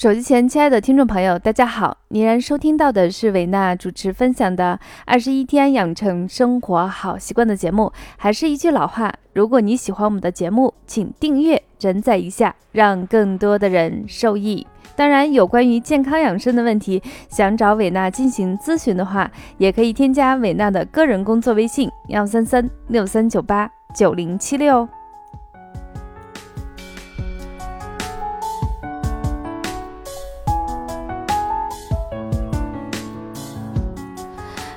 手机前，亲爱的听众朋友，大家好！您然收听到的是维娜主持分享的《二十一天养成生活好习惯》的节目。还是一句老话，如果你喜欢我们的节目，请订阅、转载一下，让更多的人受益。当然，有关于健康养生的问题，想找伟娜进行咨询的话，也可以添加伟娜的个人工作微信：幺三三六三九八九零七六。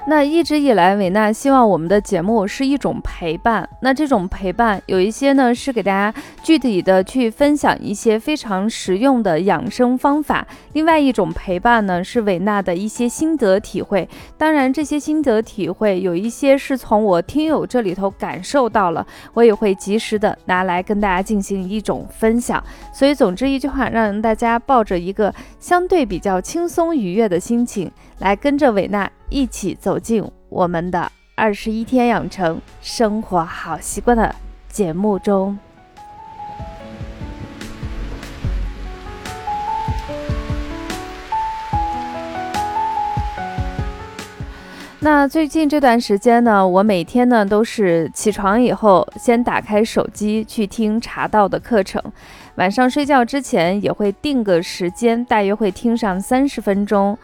那一直以来，维娜希望我们的节目是一种陪伴。那这种陪伴，有一些呢是给大家具体的去分享一些非常实用的养生方法；另外一种陪伴呢是维娜的一些心得体会。当然，这些心得体会有一些是从我听友这里头感受到了，我也会及时的拿来跟大家进行一种分享。所以，总之一句话，让大家抱着一个相对比较轻松愉悦的心情，来跟着维娜。一起走进我们的二十一天养成生活好习惯的节目中。那最近这段时间呢，我每天呢都是起床以后先打开手机去听茶道的课程，晚上睡觉之前也会定个时间，大约会听上三十分钟。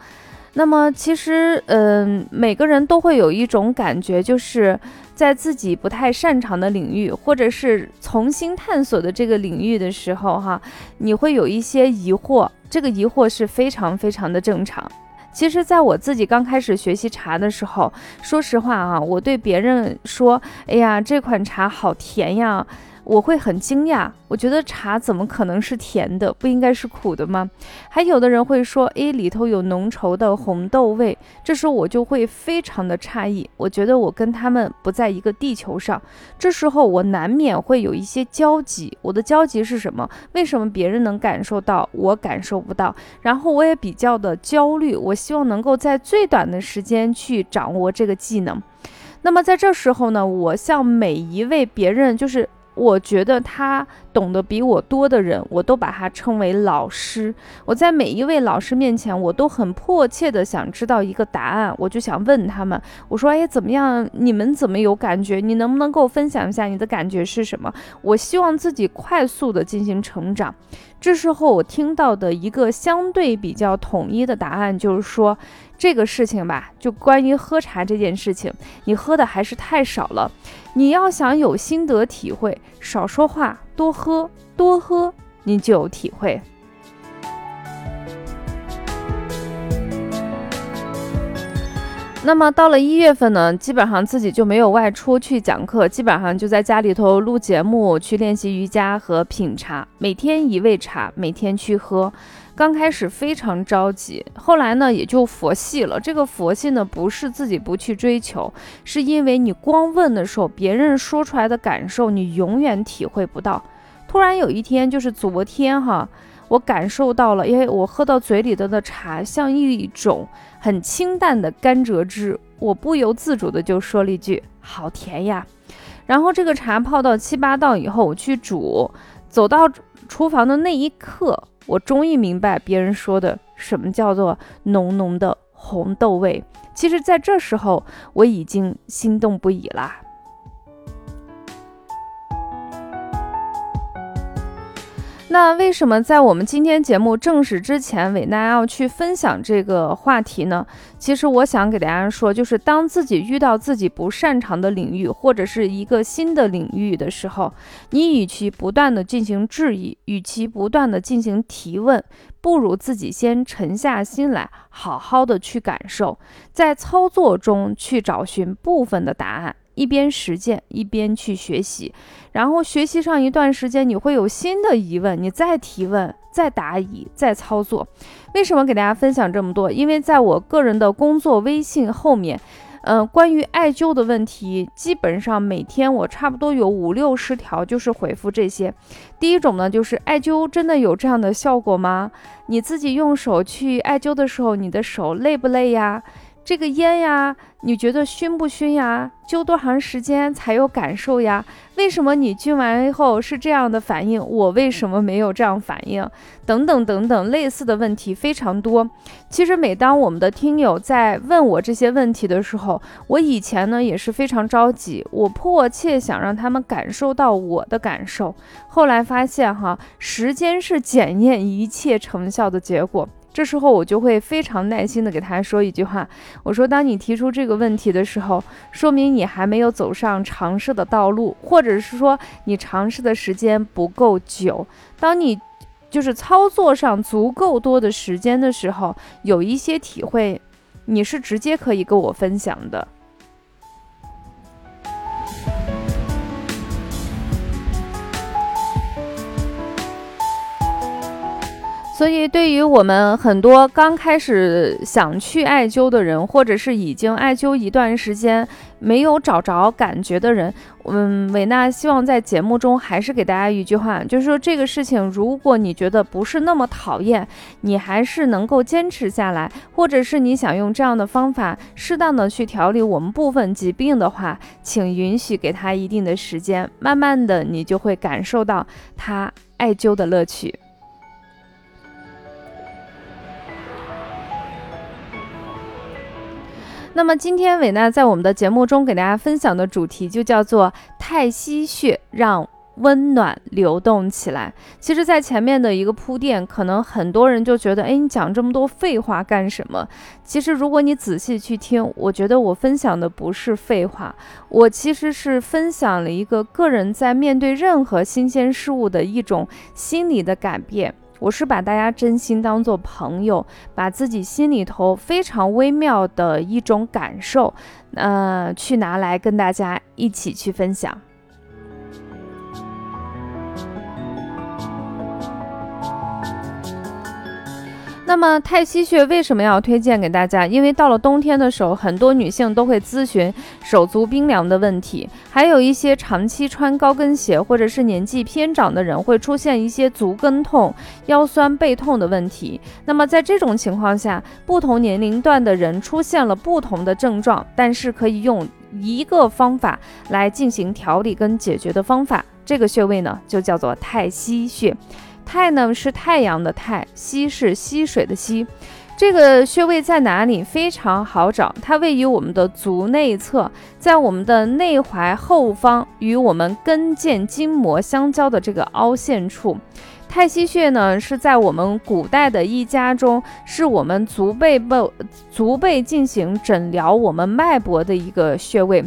那么其实，嗯，每个人都会有一种感觉，就是在自己不太擅长的领域，或者是重新探索的这个领域的时候，哈，你会有一些疑惑。这个疑惑是非常非常的正常。其实，在我自己刚开始学习茶的时候，说实话啊，我对别人说：“哎呀，这款茶好甜呀。”我会很惊讶，我觉得茶怎么可能是甜的？不应该是苦的吗？还有的人会说，诶，里头有浓稠的红豆味。这时候我就会非常的诧异，我觉得我跟他们不在一个地球上。这时候我难免会有一些焦急。我的焦急是什么？为什么别人能感受到，我感受不到？然后我也比较的焦虑。我希望能够在最短的时间去掌握这个技能。那么在这时候呢，我向每一位别人就是。我觉得他懂得比我多的人，我都把他称为老师。我在每一位老师面前，我都很迫切的想知道一个答案，我就想问他们，我说：“哎，怎么样？你们怎么有感觉？你能不能跟我分享一下你的感觉是什么？”我希望自己快速的进行成长。这时候我听到的一个相对比较统一的答案就是说，这个事情吧，就关于喝茶这件事情，你喝的还是太少了。你要想有心得体会，少说话，多喝，多喝，你就有体会。那么到了一月份呢，基本上自己就没有外出去讲课，基本上就在家里头录节目，去练习瑜伽和品茶，每天一味茶，每天去喝。刚开始非常着急，后来呢也就佛系了。这个佛系呢不是自己不去追求，是因为你光问的时候，别人说出来的感受你永远体会不到。突然有一天，就是昨天哈。我感受到了，因为我喝到嘴里的的茶像一种很清淡的甘蔗汁，我不由自主的就说了一句“好甜呀”。然后这个茶泡到七八道以后，我去煮，走到厨房的那一刻，我终于明白别人说的什么叫做浓浓的红豆味。其实，在这时候我已经心动不已了。那为什么在我们今天节目正式之前，伟娜要去分享这个话题呢？其实我想给大家说，就是当自己遇到自己不擅长的领域或者是一个新的领域的时候，你与其不断的进行质疑，与其不断的进行提问，不如自己先沉下心来，好好的去感受，在操作中去找寻部分的答案。一边实践一边去学习，然后学习上一段时间，你会有新的疑问，你再提问、再答疑、再操作。为什么给大家分享这么多？因为在我个人的工作微信后面，嗯，关于艾灸的问题，基本上每天我差不多有五六十条，就是回复这些。第一种呢，就是艾灸真的有这样的效果吗？你自己用手去艾灸的时候，你的手累不累呀？这个烟呀，你觉得熏不熏呀？灸多长时间才有感受呀？为什么你灸完以后是这样的反应？我为什么没有这样反应？等等等等，类似的问题非常多。其实每当我们的听友在问我这些问题的时候，我以前呢也是非常着急，我迫切想让他们感受到我的感受。后来发现哈，时间是检验一切成效的结果。这时候我就会非常耐心的给他说一句话，我说：当你提出这个问题的时候，说明你还没有走上尝试的道路，或者是说你尝试的时间不够久。当你就是操作上足够多的时间的时候，有一些体会，你是直接可以跟我分享的。所以，对于我们很多刚开始想去艾灸的人，或者是已经艾灸一段时间没有找着感觉的人，嗯，维娜希望在节目中还是给大家一句话，就是说这个事情，如果你觉得不是那么讨厌，你还是能够坚持下来，或者是你想用这样的方法适当的去调理我们部分疾病的话，请允许给他一定的时间，慢慢的你就会感受到他艾灸的乐趣。那么今天伟娜在我们的节目中给大家分享的主题就叫做太溪穴，让温暖流动起来。其实，在前面的一个铺垫，可能很多人就觉得，哎，你讲这么多废话干什么？其实，如果你仔细去听，我觉得我分享的不是废话，我其实是分享了一个个人在面对任何新鲜事物的一种心理的改变。我是把大家真心当做朋友，把自己心里头非常微妙的一种感受，呃，去拿来跟大家一起去分享。那么太溪穴为什么要推荐给大家？因为到了冬天的时候，很多女性都会咨询手足冰凉的问题，还有一些长期穿高跟鞋或者是年纪偏长的人会出现一些足跟痛、腰酸背痛的问题。那么在这种情况下，不同年龄段的人出现了不同的症状，但是可以用一个方法来进行调理跟解决的方法，这个穴位呢就叫做太溪穴。太呢是太阳的太，溪是溪水的溪。这个穴位在哪里？非常好找，它位于我们的足内侧，在我们的内踝后方，与我们跟腱筋膜相交的这个凹陷处。太溪穴呢是在我们古代的医家中，是我们足背部足背进行诊疗我们脉搏的一个穴位。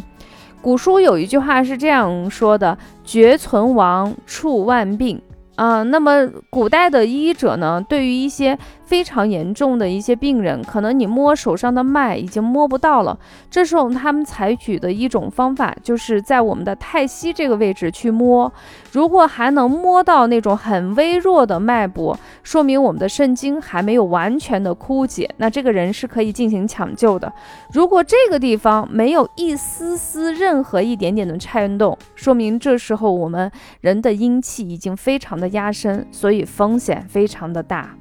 古书有一句话是这样说的：“绝存亡，处万病。”嗯，那么古代的医者呢，对于一些。非常严重的一些病人，可能你摸手上的脉已经摸不到了。这时候他们采取的一种方法，就是在我们的太溪这个位置去摸。如果还能摸到那种很微弱的脉搏，说明我们的肾经还没有完全的枯竭，那这个人是可以进行抢救的。如果这个地方没有一丝丝任何一点点的颤动，说明这时候我们人的阴气已经非常的压深，所以风险非常的大。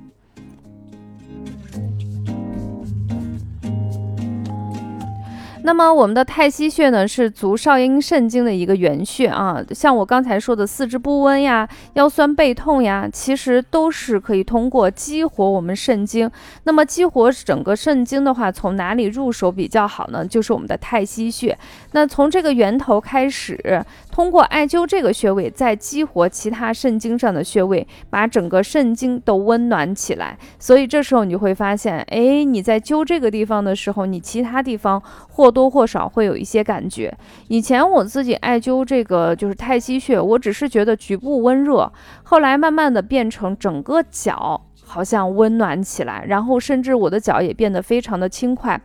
那么我们的太溪穴呢，是足少阴肾经的一个原穴啊。像我刚才说的四肢不温呀、腰酸背痛呀，其实都是可以通过激活我们肾经。那么激活整个肾经的话，从哪里入手比较好呢？就是我们的太溪穴。那从这个源头开始，通过艾灸这个穴位，再激活其他肾经上的穴位，把整个肾经都温暖起来。所以这时候你会发现，哎，你在灸这个地方的时候，你其他地方或多或少会有一些感觉。以前我自己艾灸这个就是太溪穴，我只是觉得局部温热，后来慢慢的变成整个脚好像温暖起来，然后甚至我的脚也变得非常的轻快。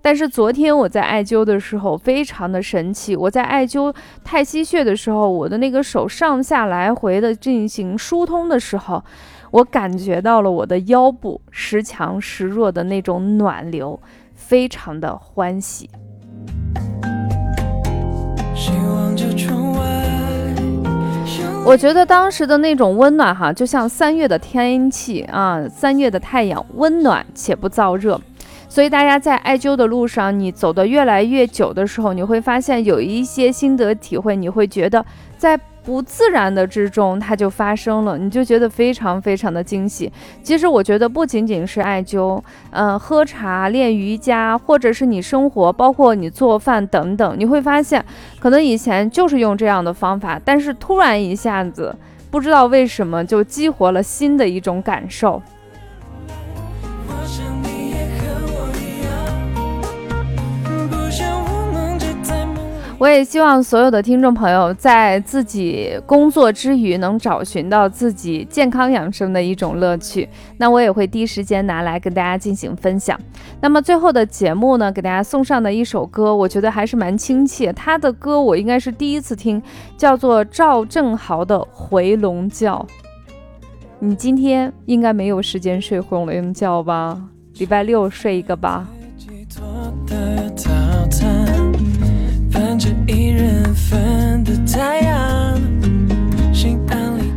但是昨天我在艾灸的时候非常的神奇，我在艾灸太溪穴的时候，我的那个手上下来回的进行疏通的时候，我感觉到了我的腰部时强时弱的那种暖流。非常的欢喜。我觉得当时的那种温暖哈，就像三月的天气啊，三月的太阳温暖且不燥热。所以大家在艾灸的路上，你走得越来越久的时候，你会发现有一些心得体会，你会觉得在。不自然的之中，它就发生了，你就觉得非常非常的惊喜。其实我觉得不仅仅是艾灸，嗯，喝茶、练瑜伽，或者是你生活，包括你做饭等等，你会发现，可能以前就是用这样的方法，但是突然一下子，不知道为什么就激活了新的一种感受。我也希望所有的听众朋友在自己工作之余，能找寻到自己健康养生的一种乐趣。那我也会第一时间拿来跟大家进行分享。那么最后的节目呢，给大家送上的一首歌，我觉得还是蛮亲切。他的歌我应该是第一次听，叫做赵正豪的《回笼觉》。你今天应该没有时间睡回笼觉吧？礼拜六睡一个吧。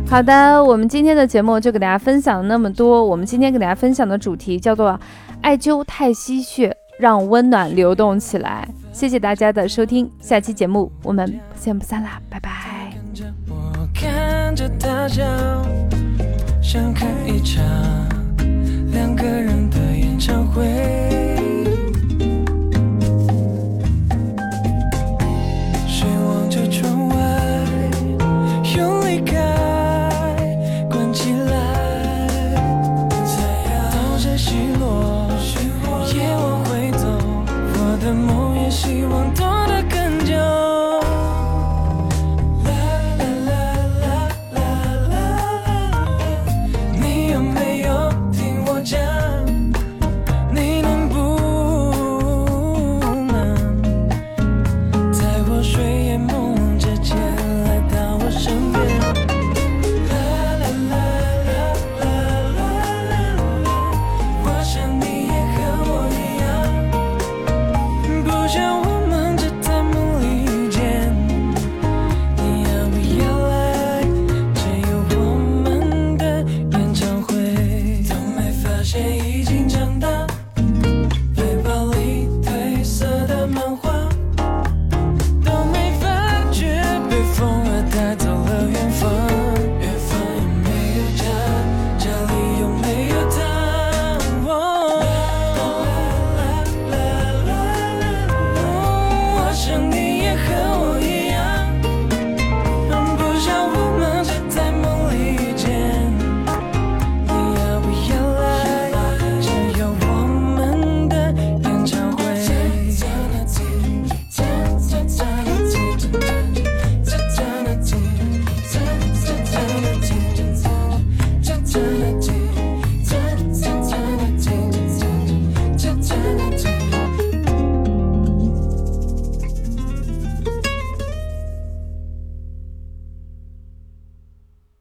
好的，我们今天的节目就给大家分享那么多。我们今天给大家分享的主题叫做艾灸太溪穴，让温暖流动起来。谢谢大家的收听，下期节目我们不见不散啦，拜拜。两个人的演唱会。